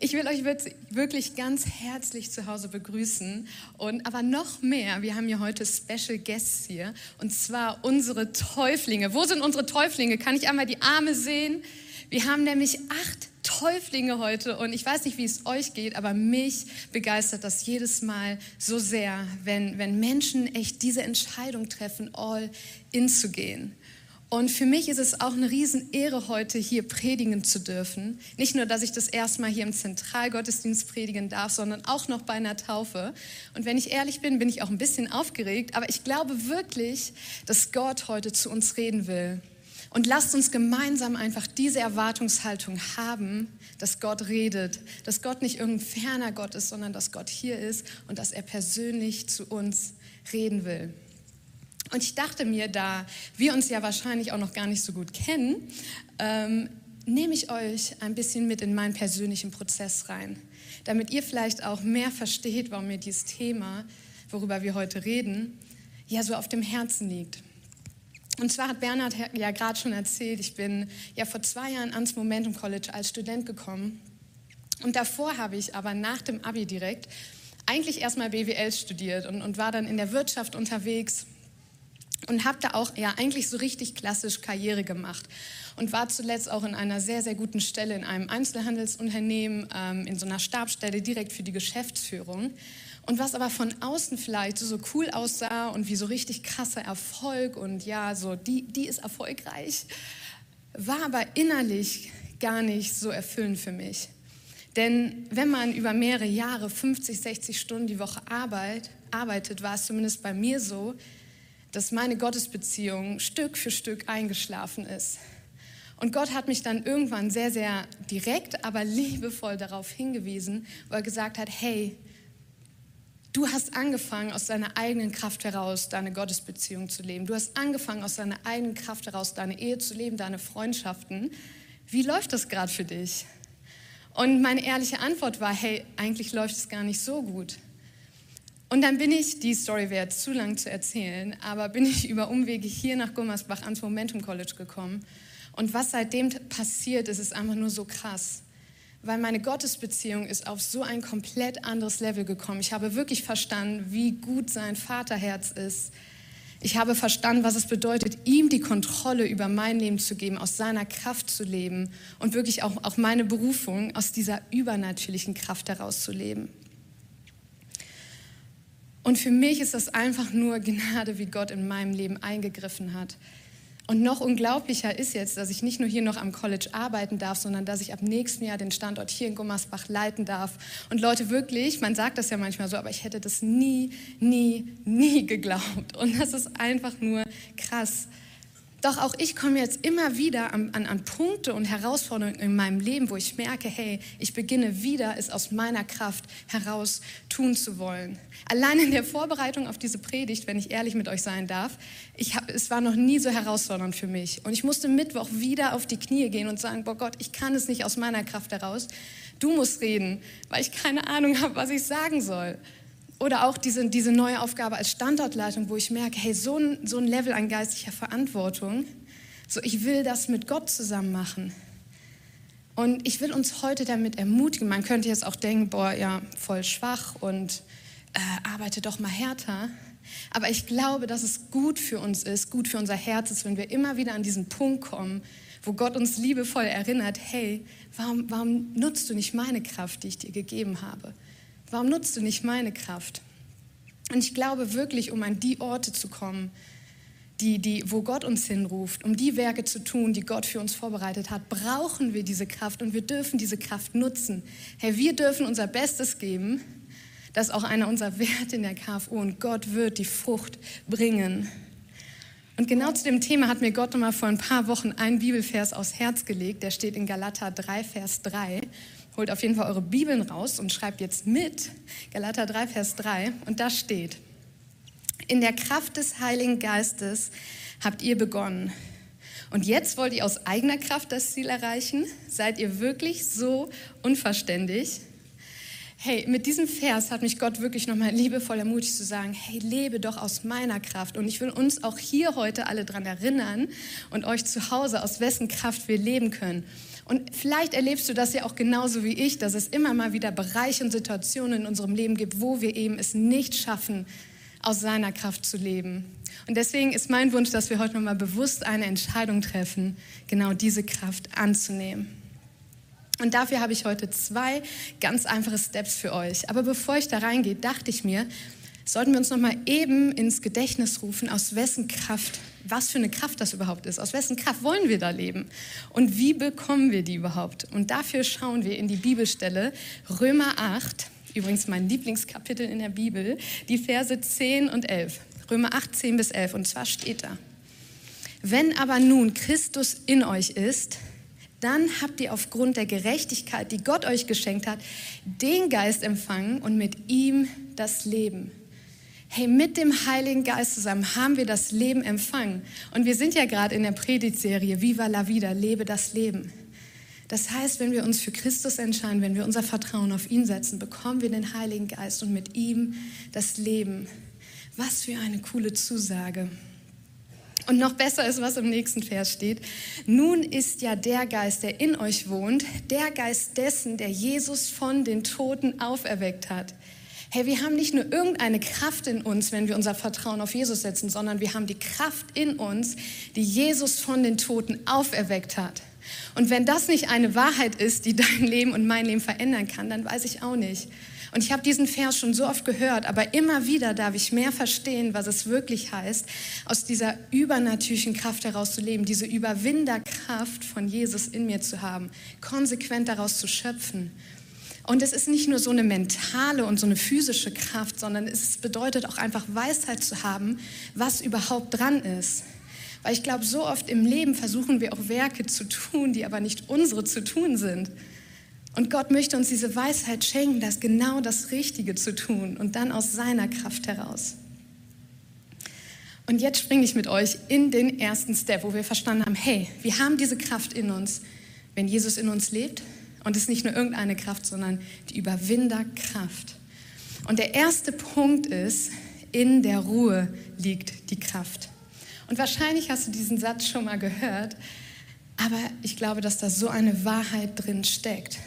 Ich will euch wirklich ganz herzlich zu Hause begrüßen und aber noch mehr, wir haben hier heute Special Guests hier und zwar unsere Täuflinge. Wo sind unsere Täuflinge? Kann ich einmal die Arme sehen? Wir haben nämlich acht Täuflinge heute und ich weiß nicht, wie es euch geht, aber mich begeistert das jedes Mal so sehr, wenn, wenn Menschen echt diese Entscheidung treffen, all in zu gehen. Und für mich ist es auch eine Riesenehre, heute hier predigen zu dürfen. Nicht nur, dass ich das erstmal hier im Zentralgottesdienst predigen darf, sondern auch noch bei einer Taufe. Und wenn ich ehrlich bin, bin ich auch ein bisschen aufgeregt, aber ich glaube wirklich, dass Gott heute zu uns reden will. Und lasst uns gemeinsam einfach diese Erwartungshaltung haben, dass Gott redet, dass Gott nicht irgendein ferner Gott ist, sondern dass Gott hier ist und dass er persönlich zu uns reden will. Und ich dachte mir, da wir uns ja wahrscheinlich auch noch gar nicht so gut kennen, ähm, nehme ich euch ein bisschen mit in meinen persönlichen Prozess rein, damit ihr vielleicht auch mehr versteht, warum mir dieses Thema, worüber wir heute reden, ja so auf dem Herzen liegt. Und zwar hat Bernhard ja gerade schon erzählt, ich bin ja vor zwei Jahren ans Momentum College als Student gekommen. Und davor habe ich aber nach dem Abi direkt eigentlich erstmal BWL studiert und, und war dann in der Wirtschaft unterwegs und habe da auch ja eigentlich so richtig klassisch Karriere gemacht und war zuletzt auch in einer sehr, sehr guten Stelle in einem Einzelhandelsunternehmen, ähm, in so einer Stabsstelle direkt für die Geschäftsführung. Und was aber von außen vielleicht so, cool aussah und wie so richtig krasser Erfolg und ja, so die, die ist erfolgreich, war aber innerlich gar nicht so erfüllend für mich. Denn wenn man über mehrere Jahre 50, 60 Stunden die Woche arbeit, arbeitet, war es zumindest bei mir so, dass meine Gottesbeziehung Stück für Stück eingeschlafen ist. Und Gott hat mich dann irgendwann sehr, sehr direkt, aber liebevoll darauf hingewiesen, wo er gesagt hat, hey, du hast angefangen, aus deiner eigenen Kraft heraus deine Gottesbeziehung zu leben. Du hast angefangen, aus deiner eigenen Kraft heraus deine Ehe zu leben, deine Freundschaften. Wie läuft das gerade für dich? Und meine ehrliche Antwort war, hey, eigentlich läuft es gar nicht so gut. Und dann bin ich, die Story wäre zu lang zu erzählen, aber bin ich über Umwege hier nach Gummersbach ans Momentum College gekommen. Und was seitdem passiert ist, ist einfach nur so krass. Weil meine Gottesbeziehung ist auf so ein komplett anderes Level gekommen. Ich habe wirklich verstanden, wie gut sein Vaterherz ist. Ich habe verstanden, was es bedeutet, ihm die Kontrolle über mein Leben zu geben, aus seiner Kraft zu leben und wirklich auch, auch meine Berufung aus dieser übernatürlichen Kraft heraus zu leben. Und für mich ist das einfach nur Gnade, wie Gott in meinem Leben eingegriffen hat. Und noch unglaublicher ist jetzt, dass ich nicht nur hier noch am College arbeiten darf, sondern dass ich ab nächstem Jahr den Standort hier in Gummersbach leiten darf. Und Leute, wirklich, man sagt das ja manchmal so, aber ich hätte das nie, nie, nie geglaubt. Und das ist einfach nur krass. Doch auch ich komme jetzt immer wieder an, an, an, Punkte und Herausforderungen in meinem Leben, wo ich merke, hey, ich beginne wieder, es aus meiner Kraft heraus tun zu wollen. Allein in der Vorbereitung auf diese Predigt, wenn ich ehrlich mit euch sein darf, ich hab, es war noch nie so herausfordernd für mich. Und ich musste Mittwoch wieder auf die Knie gehen und sagen, boah Gott, ich kann es nicht aus meiner Kraft heraus. Du musst reden, weil ich keine Ahnung habe, was ich sagen soll. Oder auch diese, diese neue Aufgabe als Standortleitung, wo ich merke, hey, so ein, so ein Level an geistlicher Verantwortung, so ich will das mit Gott zusammen machen. Und ich will uns heute damit ermutigen. Man könnte jetzt auch denken, boah, ja, voll schwach und äh, arbeite doch mal härter. Aber ich glaube, dass es gut für uns ist, gut für unser Herz ist, wenn wir immer wieder an diesen Punkt kommen, wo Gott uns liebevoll erinnert, hey, warum, warum nutzt du nicht meine Kraft, die ich dir gegeben habe? Warum nutzt du nicht meine Kraft? Und ich glaube wirklich, um an die Orte zu kommen, die, die, wo Gott uns hinruft, um die Werke zu tun, die Gott für uns vorbereitet hat, brauchen wir diese Kraft und wir dürfen diese Kraft nutzen. Herr, wir dürfen unser Bestes geben. Das ist auch einer unserer Werte in der KFO und Gott wird die Frucht bringen. Und genau zu dem Thema hat mir Gott nochmal vor ein paar Wochen einen Bibelvers aufs Herz gelegt. Der steht in Galater 3, Vers 3. Holt auf jeden Fall eure Bibeln raus und schreibt jetzt mit Galater 3, Vers 3. Und da steht, in der Kraft des Heiligen Geistes habt ihr begonnen. Und jetzt wollt ihr aus eigener Kraft das Ziel erreichen? Seid ihr wirklich so unverständig? Hey, mit diesem Vers hat mich Gott wirklich nochmal liebevoll ermutigt zu sagen, hey, lebe doch aus meiner Kraft. Und ich will uns auch hier heute alle dran erinnern und euch zu Hause, aus wessen Kraft wir leben können. Und vielleicht erlebst du das ja auch genauso wie ich, dass es immer mal wieder Bereiche und Situationen in unserem Leben gibt, wo wir eben es nicht schaffen, aus seiner Kraft zu leben. Und deswegen ist mein Wunsch, dass wir heute nochmal bewusst eine Entscheidung treffen, genau diese Kraft anzunehmen. Und dafür habe ich heute zwei ganz einfache Steps für euch. Aber bevor ich da reingehe, dachte ich mir, sollten wir uns nochmal eben ins Gedächtnis rufen, aus wessen Kraft, was für eine Kraft das überhaupt ist. Aus wessen Kraft wollen wir da leben? Und wie bekommen wir die überhaupt? Und dafür schauen wir in die Bibelstelle Römer 8, übrigens mein Lieblingskapitel in der Bibel, die Verse 10 und 11. Römer 8, 10 bis 11. Und zwar steht da, wenn aber nun Christus in euch ist, dann habt ihr aufgrund der Gerechtigkeit, die Gott euch geschenkt hat, den Geist empfangen und mit ihm das Leben. Hey, mit dem Heiligen Geist zusammen haben wir das Leben empfangen. Und wir sind ja gerade in der Predigtserie Viva la Vida, lebe das Leben. Das heißt, wenn wir uns für Christus entscheiden, wenn wir unser Vertrauen auf ihn setzen, bekommen wir den Heiligen Geist und mit ihm das Leben. Was für eine coole Zusage. Und noch besser ist, was im nächsten Vers steht. Nun ist ja der Geist, der in euch wohnt, der Geist dessen, der Jesus von den Toten auferweckt hat. Hey, wir haben nicht nur irgendeine Kraft in uns, wenn wir unser Vertrauen auf Jesus setzen, sondern wir haben die Kraft in uns, die Jesus von den Toten auferweckt hat. Und wenn das nicht eine Wahrheit ist, die dein Leben und mein Leben verändern kann, dann weiß ich auch nicht. Und ich habe diesen Vers schon so oft gehört, aber immer wieder darf ich mehr verstehen, was es wirklich heißt, aus dieser übernatürlichen Kraft heraus zu leben, diese Überwinderkraft von Jesus in mir zu haben, konsequent daraus zu schöpfen. Und es ist nicht nur so eine mentale und so eine physische Kraft, sondern es bedeutet auch einfach Weisheit zu haben, was überhaupt dran ist. Weil ich glaube, so oft im Leben versuchen wir auch Werke zu tun, die aber nicht unsere zu tun sind. Und Gott möchte uns diese Weisheit schenken, das genau das Richtige zu tun und dann aus seiner Kraft heraus. Und jetzt springe ich mit euch in den ersten Step, wo wir verstanden haben, hey, wir haben diese Kraft in uns, wenn Jesus in uns lebt. Und es ist nicht nur irgendeine Kraft, sondern die Überwinderkraft. Und der erste Punkt ist, in der Ruhe liegt die Kraft. Und wahrscheinlich hast du diesen Satz schon mal gehört, aber ich glaube, dass da so eine Wahrheit drin steckt.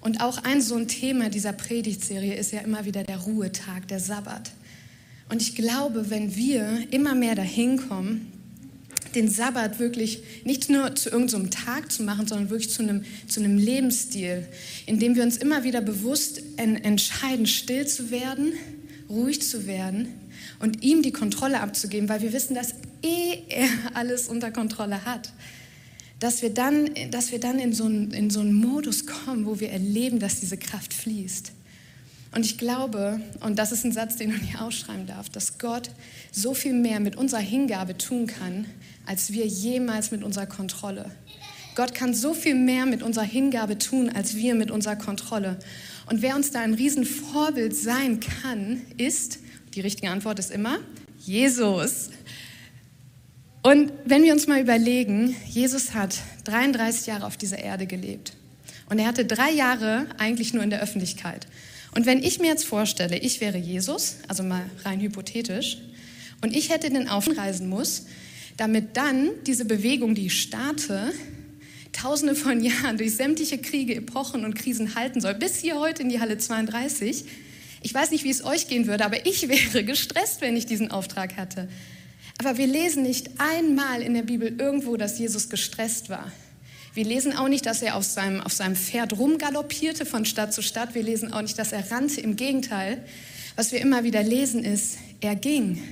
Und auch ein so ein Thema dieser Predigtserie ist ja immer wieder der Ruhetag, der Sabbat. Und ich glaube, wenn wir immer mehr dahin kommen, den Sabbat wirklich nicht nur zu irgendeinem so Tag zu machen, sondern wirklich zu einem, zu einem Lebensstil, in dem wir uns immer wieder bewusst entscheiden, still zu werden, ruhig zu werden und ihm die Kontrolle abzugeben, weil wir wissen, dass eh er alles unter Kontrolle hat dass wir dann, dass wir dann in, so einen, in so einen Modus kommen, wo wir erleben, dass diese Kraft fließt. Und ich glaube, und das ist ein Satz, den du nicht ausschreiben darfst, dass Gott so viel mehr mit unserer Hingabe tun kann, als wir jemals mit unserer Kontrolle. Gott kann so viel mehr mit unserer Hingabe tun, als wir mit unserer Kontrolle. Und wer uns da ein Riesenvorbild sein kann, ist, die richtige Antwort ist immer, Jesus. Und wenn wir uns mal überlegen, Jesus hat 33 Jahre auf dieser Erde gelebt. Und er hatte drei Jahre eigentlich nur in der Öffentlichkeit. Und wenn ich mir jetzt vorstelle, ich wäre Jesus, also mal rein hypothetisch, und ich hätte den Aufreisen muss, damit dann diese Bewegung, die ich starte, tausende von Jahren durch sämtliche Kriege, Epochen und Krisen halten soll, bis hier heute in die Halle 32. Ich weiß nicht, wie es euch gehen würde, aber ich wäre gestresst, wenn ich diesen Auftrag hatte. Aber wir lesen nicht einmal in der Bibel irgendwo, dass Jesus gestresst war. Wir lesen auch nicht, dass er auf seinem, auf seinem Pferd rumgaloppierte von Stadt zu Stadt. Wir lesen auch nicht, dass er rannte. Im Gegenteil, was wir immer wieder lesen, ist, er ging.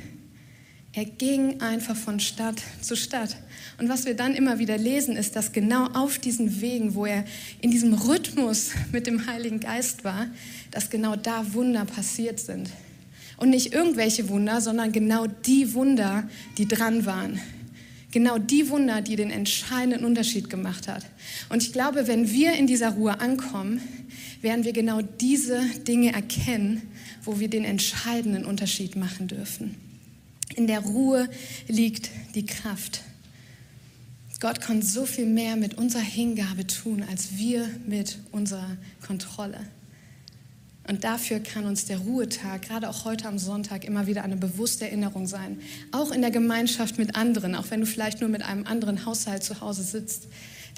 Er ging einfach von Stadt zu Stadt. Und was wir dann immer wieder lesen, ist, dass genau auf diesen Wegen, wo er in diesem Rhythmus mit dem Heiligen Geist war, dass genau da Wunder passiert sind. Und nicht irgendwelche Wunder, sondern genau die Wunder, die dran waren. Genau die Wunder, die den entscheidenden Unterschied gemacht hat. Und ich glaube, wenn wir in dieser Ruhe ankommen, werden wir genau diese Dinge erkennen, wo wir den entscheidenden Unterschied machen dürfen. In der Ruhe liegt die Kraft. Gott kann so viel mehr mit unserer Hingabe tun, als wir mit unserer Kontrolle. Und dafür kann uns der Ruhetag, gerade auch heute am Sonntag, immer wieder eine bewusste Erinnerung sein. Auch in der Gemeinschaft mit anderen, auch wenn du vielleicht nur mit einem anderen Haushalt zu Hause sitzt,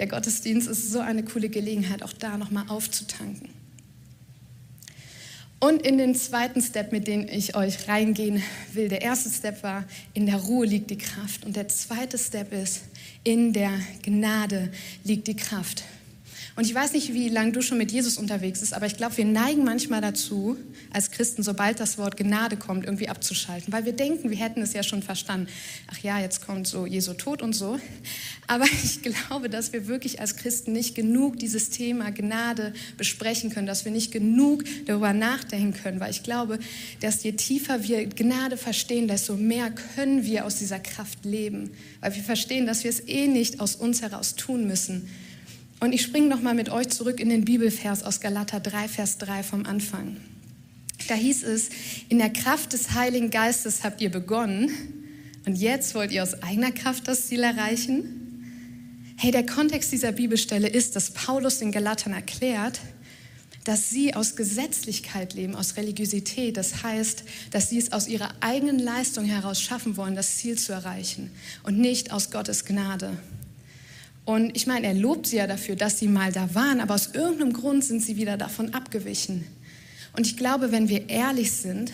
der Gottesdienst ist so eine coole Gelegenheit, auch da nochmal aufzutanken. Und in den zweiten Step, mit dem ich euch reingehen will, der erste Step war, in der Ruhe liegt die Kraft. Und der zweite Step ist, in der Gnade liegt die Kraft. Und ich weiß nicht, wie lange du schon mit Jesus unterwegs bist, aber ich glaube, wir neigen manchmal dazu, als Christen, sobald das Wort Gnade kommt, irgendwie abzuschalten, weil wir denken, wir hätten es ja schon verstanden. Ach ja, jetzt kommt so Jesu Tod und so. Aber ich glaube, dass wir wirklich als Christen nicht genug dieses Thema Gnade besprechen können, dass wir nicht genug darüber nachdenken können, weil ich glaube, dass je tiefer wir Gnade verstehen, desto mehr können wir aus dieser Kraft leben, weil wir verstehen, dass wir es eh nicht aus uns heraus tun müssen, und ich springe nochmal mit euch zurück in den Bibelvers aus Galater 3, Vers 3 vom Anfang. Da hieß es, in der Kraft des Heiligen Geistes habt ihr begonnen und jetzt wollt ihr aus eigener Kraft das Ziel erreichen? Hey, der Kontext dieser Bibelstelle ist, dass Paulus den Galatern erklärt, dass sie aus Gesetzlichkeit leben, aus Religiosität. Das heißt, dass sie es aus ihrer eigenen Leistung heraus schaffen wollen, das Ziel zu erreichen und nicht aus Gottes Gnade. Und ich meine, er lobt sie ja dafür, dass sie mal da waren, aber aus irgendeinem Grund sind sie wieder davon abgewichen. Und ich glaube, wenn wir ehrlich sind,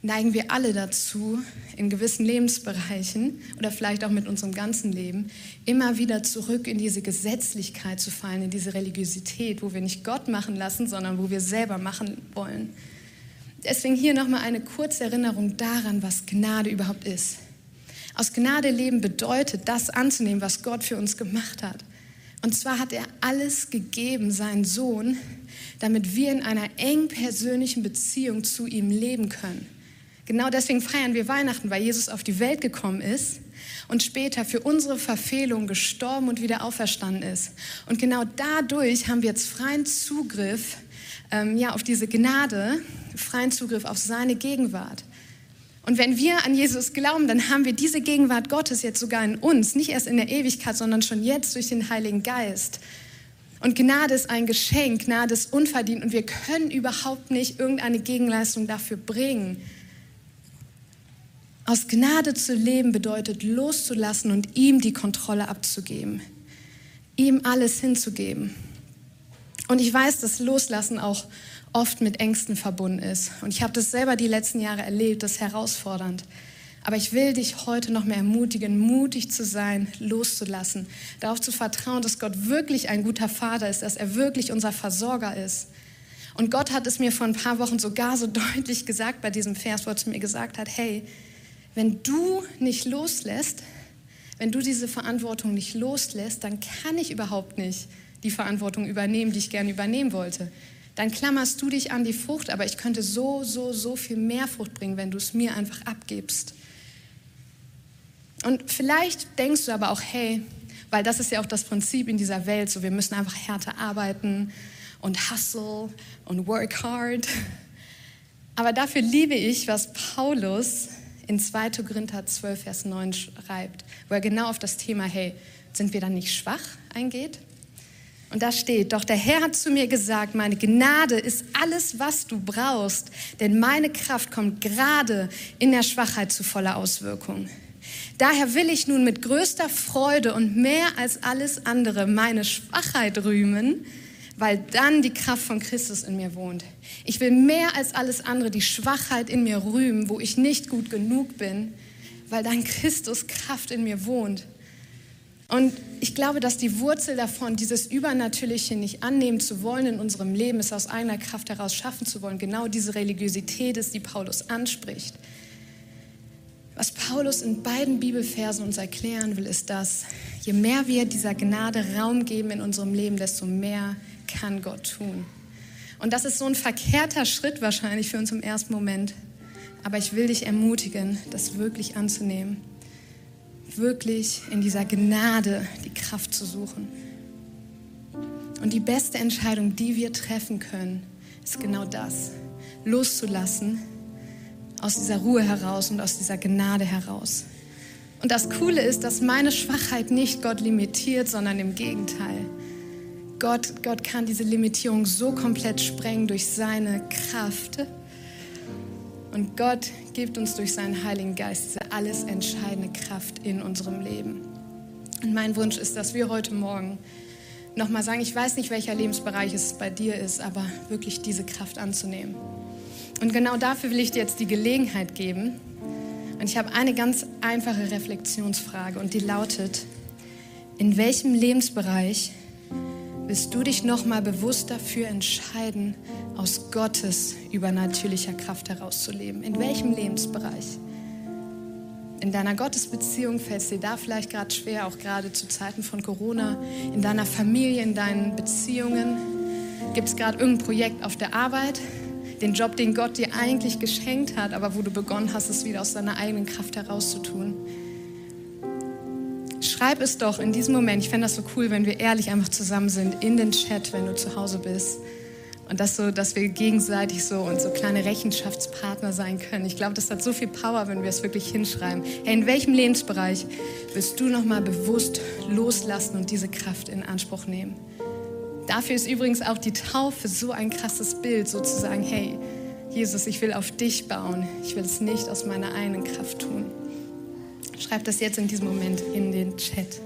neigen wir alle dazu, in gewissen Lebensbereichen oder vielleicht auch mit unserem ganzen Leben, immer wieder zurück in diese Gesetzlichkeit zu fallen, in diese Religiosität, wo wir nicht Gott machen lassen, sondern wo wir selber machen wollen. Deswegen hier nochmal eine kurze Erinnerung daran, was Gnade überhaupt ist. Aus Gnade leben bedeutet, das anzunehmen, was Gott für uns gemacht hat. Und zwar hat er alles gegeben, seinen Sohn, damit wir in einer eng persönlichen Beziehung zu ihm leben können. Genau deswegen feiern wir Weihnachten, weil Jesus auf die Welt gekommen ist und später für unsere Verfehlung gestorben und wieder auferstanden ist. Und genau dadurch haben wir jetzt freien Zugriff ähm, ja, auf diese Gnade, freien Zugriff auf seine Gegenwart. Und wenn wir an Jesus glauben, dann haben wir diese Gegenwart Gottes jetzt sogar in uns, nicht erst in der Ewigkeit, sondern schon jetzt durch den Heiligen Geist. Und Gnade ist ein Geschenk, Gnade ist unverdient und wir können überhaupt nicht irgendeine Gegenleistung dafür bringen. Aus Gnade zu leben bedeutet loszulassen und ihm die Kontrolle abzugeben, ihm alles hinzugeben. Und ich weiß, dass Loslassen auch oft mit Ängsten verbunden ist. Und ich habe das selber die letzten Jahre erlebt, das ist herausfordernd. Aber ich will dich heute noch mehr ermutigen, mutig zu sein, loszulassen, darauf zu vertrauen, dass Gott wirklich ein guter Vater ist, dass er wirklich unser Versorger ist. Und Gott hat es mir vor ein paar Wochen sogar so deutlich gesagt bei diesem Vers, wo er zu mir gesagt hat, hey, wenn du nicht loslässt, wenn du diese Verantwortung nicht loslässt, dann kann ich überhaupt nicht die Verantwortung übernehmen, die ich gerne übernehmen wollte dann klammerst du dich an die Frucht, aber ich könnte so, so, so viel mehr Frucht bringen, wenn du es mir einfach abgibst. Und vielleicht denkst du aber auch, hey, weil das ist ja auch das Prinzip in dieser Welt, so wir müssen einfach härter arbeiten und hustle und work hard. Aber dafür liebe ich, was Paulus in 2. Korinther 12, Vers 9 schreibt, wo er genau auf das Thema, hey, sind wir dann nicht schwach eingeht. Und da steht, doch der Herr hat zu mir gesagt, meine Gnade ist alles, was du brauchst, denn meine Kraft kommt gerade in der Schwachheit zu voller Auswirkung. Daher will ich nun mit größter Freude und mehr als alles andere meine Schwachheit rühmen, weil dann die Kraft von Christus in mir wohnt. Ich will mehr als alles andere die Schwachheit in mir rühmen, wo ich nicht gut genug bin, weil dann Christus Kraft in mir wohnt. Und ich glaube, dass die Wurzel davon, dieses Übernatürliche nicht annehmen zu wollen in unserem Leben, es aus eigener Kraft heraus schaffen zu wollen, genau diese Religiosität ist, die Paulus anspricht. Was Paulus in beiden Bibelversen uns erklären will, ist, dass je mehr wir dieser Gnade Raum geben in unserem Leben, desto mehr kann Gott tun. Und das ist so ein verkehrter Schritt wahrscheinlich für uns im ersten Moment. Aber ich will dich ermutigen, das wirklich anzunehmen wirklich in dieser Gnade die Kraft zu suchen. Und die beste Entscheidung, die wir treffen können, ist genau das. Loszulassen aus dieser Ruhe heraus und aus dieser Gnade heraus. Und das Coole ist, dass meine Schwachheit nicht Gott limitiert, sondern im Gegenteil. Gott, Gott kann diese Limitierung so komplett sprengen durch seine Kraft. Und Gott gibt uns durch seinen Heiligen Geist diese alles entscheidende Kraft in unserem Leben. Und mein Wunsch ist, dass wir heute Morgen nochmal sagen, ich weiß nicht, welcher Lebensbereich es bei dir ist, aber wirklich diese Kraft anzunehmen. Und genau dafür will ich dir jetzt die Gelegenheit geben. Und ich habe eine ganz einfache Reflexionsfrage und die lautet, in welchem Lebensbereich willst du dich nochmal bewusst dafür entscheiden, aus Gottes übernatürlicher Kraft herauszuleben? In welchem Lebensbereich? In deiner Gottesbeziehung fällt es dir da vielleicht gerade schwer, auch gerade zu Zeiten von Corona, in deiner Familie, in deinen Beziehungen. Gibt es gerade irgendein Projekt auf der Arbeit, den Job, den Gott dir eigentlich geschenkt hat, aber wo du begonnen hast, es wieder aus deiner eigenen Kraft herauszutun? Schreib es doch in diesem Moment. Ich fände das so cool, wenn wir ehrlich einfach zusammen sind in den Chat, wenn du zu Hause bist. Und das so, dass wir gegenseitig so und so kleine Rechenschaftspartner sein können. Ich glaube, das hat so viel Power, wenn wir es wirklich hinschreiben. Hey, in welchem Lebensbereich willst du nochmal bewusst loslassen und diese Kraft in Anspruch nehmen? Dafür ist übrigens auch die Taufe so ein krasses Bild, sozusagen, hey, Jesus, ich will auf dich bauen. Ich will es nicht aus meiner eigenen Kraft tun. Schreib das jetzt in diesem Moment in den Chat.